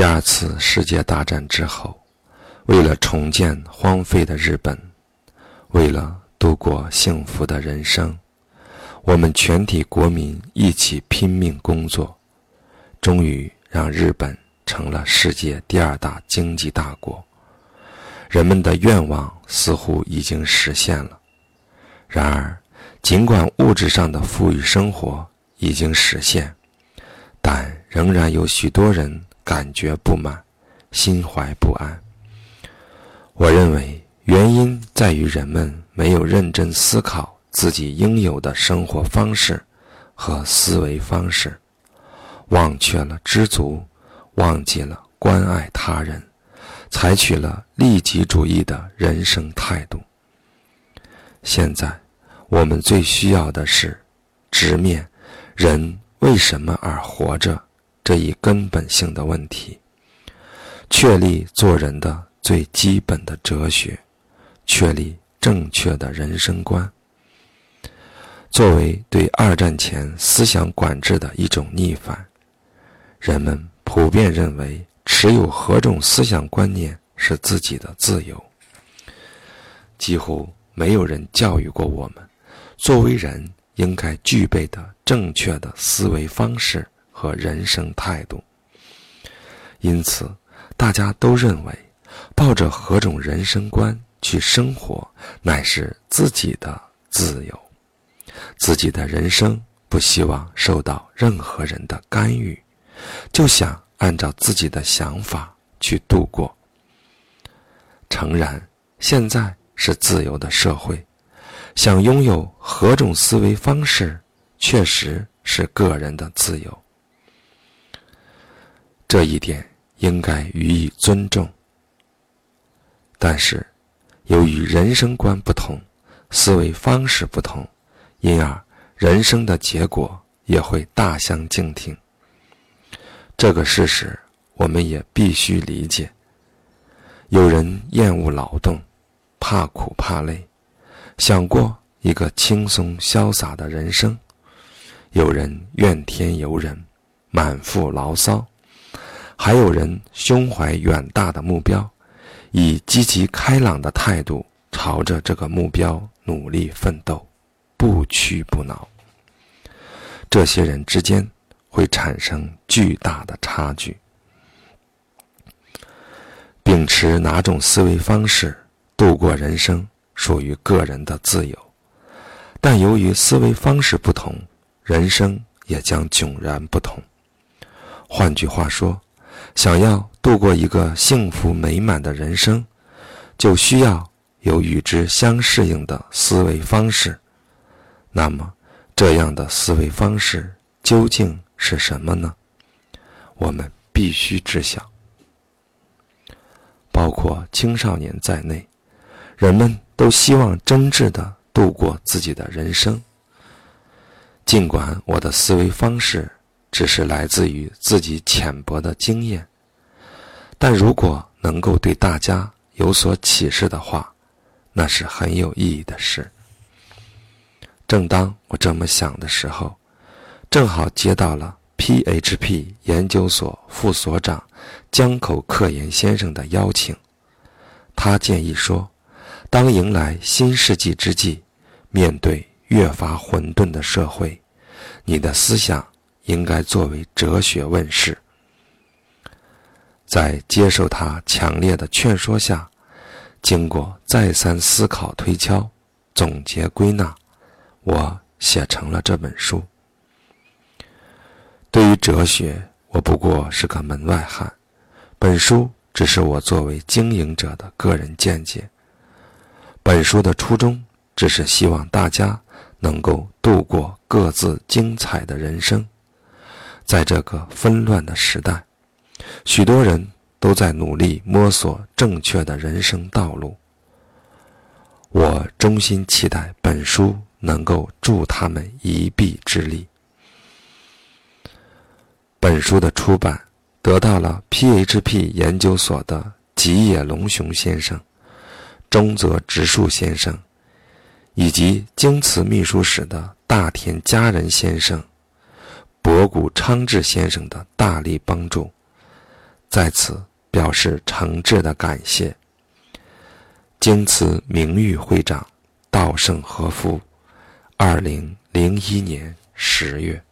第二次世界大战之后，为了重建荒废的日本，为了度过幸福的人生，我们全体国民一起拼命工作，终于让日本成了世界第二大经济大国。人们的愿望似乎已经实现了。然而，尽管物质上的富裕生活已经实现，但仍然有许多人感觉不满，心怀不安。我认为原因在于人们没有认真思考自己应有的生活方式和思维方式，忘却了知足，忘记了关爱他人，采取了利己主义的人生态度。现在，我们最需要的是直面人为什么而活着这一根本性的问题，确立做人的最基本的哲学，确立正确的人生观。作为对二战前思想管制的一种逆反，人们普遍认为持有何种思想观念是自己的自由。几乎。没有人教育过我们，作为人应该具备的正确的思维方式和人生态度。因此，大家都认为，抱着何种人生观去生活，乃是自己的自由。自己的人生不希望受到任何人的干预，就想按照自己的想法去度过。诚然，现在。是自由的社会，想拥有何种思维方式，确实是个人的自由。这一点应该予以尊重。但是，由于人生观不同，思维方式不同，因而人生的结果也会大相径庭。这个事实，我们也必须理解。有人厌恶劳动。怕苦怕累，想过一个轻松潇洒的人生；有人怨天尤人，满腹牢骚；还有人胸怀远大的目标，以积极开朗的态度朝着这个目标努力奋斗，不屈不挠。这些人之间会产生巨大的差距。秉持哪种思维方式？度过人生属于个人的自由，但由于思维方式不同，人生也将迥然不同。换句话说，想要度过一个幸福美满的人生，就需要有与之相适应的思维方式。那么，这样的思维方式究竟是什么呢？我们必须知晓，包括青少年在内。人们都希望真挚地度过自己的人生。尽管我的思维方式只是来自于自己浅薄的经验，但如果能够对大家有所启示的话，那是很有意义的事。正当我这么想的时候，正好接到了 PHP 研究所副所长江口克彦先生的邀请，他建议说。当迎来新世纪之际，面对越发混沌的社会，你的思想应该作为哲学问世。在接受他强烈的劝说下，经过再三思考推敲、总结归纳，我写成了这本书。对于哲学，我不过是个门外汉，本书只是我作为经营者的个人见解。本书的初衷只是希望大家能够度过各自精彩的人生。在这个纷乱的时代，许多人都在努力摸索正确的人生道路。我衷心期待本书能够助他们一臂之力。本书的出版得到了 PHP 研究所的吉野龙雄先生。中泽直树先生，以及京瓷秘书室的大田家人先生、博古昌志先生的大力帮助，在此表示诚挚的感谢。经此名誉会长，稻盛和夫，二零零一年十月。